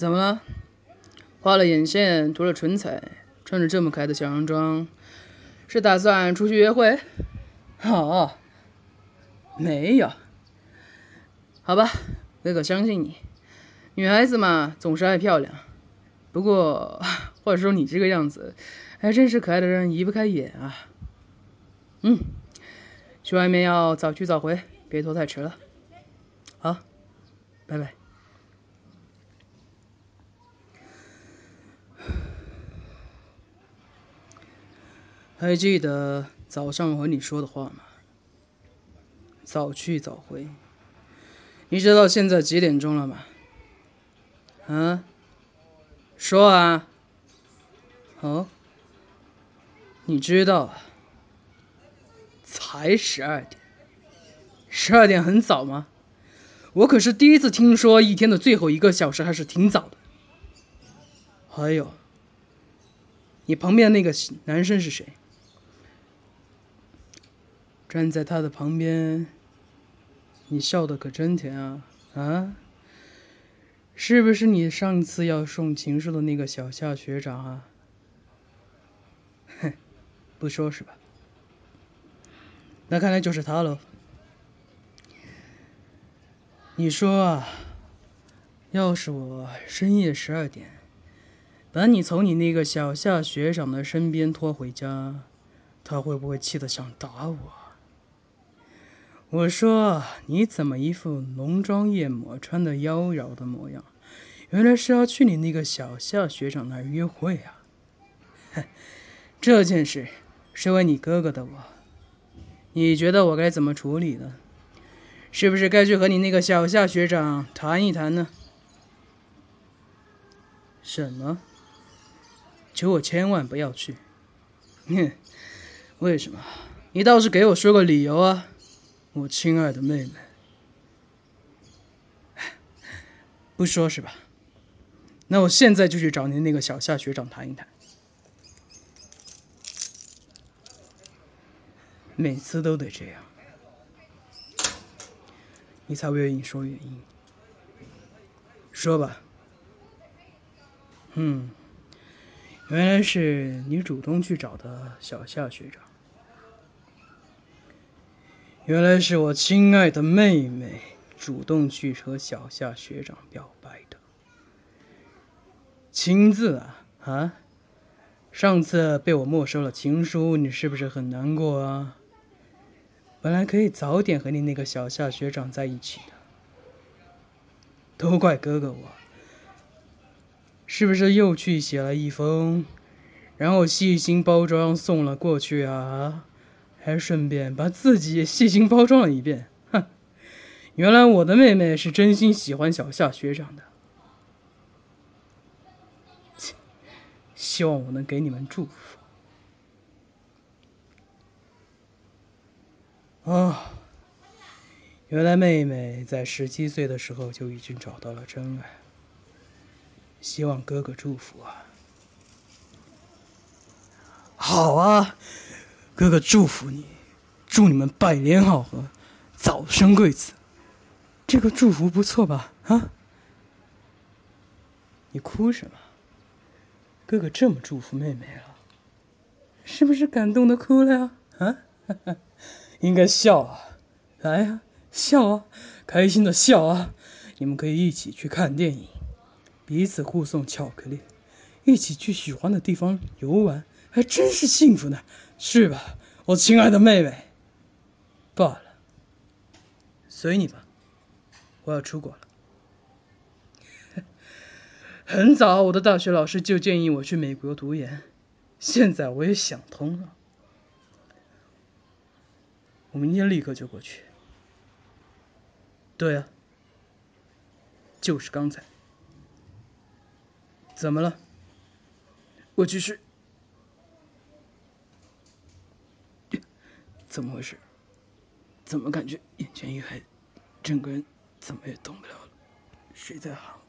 怎么了？画了眼线，涂了唇彩，穿着这么可爱的小洋装，是打算出去约会？哦，没有。好吧，哥哥相信你。女孩子嘛，总是爱漂亮。不过话说你这个样子，还真是可爱的人移不开眼啊。嗯，去外面要早去早回，别拖太迟了。好，拜拜。还记得早上和你说的话吗？早去早回。你知道现在几点钟了吗？啊？说啊。哦。你知道？才十二点。十二点很早吗？我可是第一次听说一天的最后一个小时还是挺早的。还有，你旁边那个男生是谁？站在他的旁边，你笑得可真甜啊啊！是不是你上次要送情书的那个小夏学长啊？哼，不说是吧？那看来就是他喽。你说啊，要是我深夜十二点把你从你那个小夏学长的身边拖回家，他会不会气得想打我？我说：“你怎么一副浓妆艳抹、穿的妖娆的模样？原来是要去你那个小夏学长那儿约会啊！”哼，这件事是为你哥哥的我，你觉得我该怎么处理呢？是不是该去和你那个小夏学长谈一谈呢？什么？求我千万不要去！哼，为什么？你倒是给我说个理由啊！我亲爱的妹妹，不说是吧？那我现在就去找您那个小夏学长谈一谈。每次都得这样，你才不愿意说原因。说吧。嗯，原来是你主动去找的小夏学长。原来是我亲爱的妹妹主动去和小夏学长表白的，亲自啊啊！上次被我没收了情书，你是不是很难过啊？本来可以早点和你那个小夏学长在一起的，都怪哥哥我，是不是又去写了一封，然后细心包装送了过去啊？还顺便把自己也细心包装了一遍，哼！原来我的妹妹是真心喜欢小夏学长的，切！希望我能给你们祝福。啊！原来妹妹在十七岁的时候就已经找到了真爱，希望哥哥祝福啊！好啊！哥哥祝福你，祝你们百年好合，早生贵子。这个祝福不错吧？啊？你哭什么？哥哥这么祝福妹妹了，是不是感动的哭了呀？啊？应该笑啊！来呀，笑啊，开心的笑啊！你们可以一起去看电影，彼此互送巧克力，一起去喜欢的地方游玩。还真是幸福呢，是吧，我亲爱的妹妹？罢了，随你吧，我要出国了。很早，我的大学老师就建议我去美国读研，现在我也想通了，我明天立刻就过去。对啊，就是刚才。怎么了？我去是。怎么回事？怎么感觉眼前一黑，整个人怎么也动不了了？谁在喊？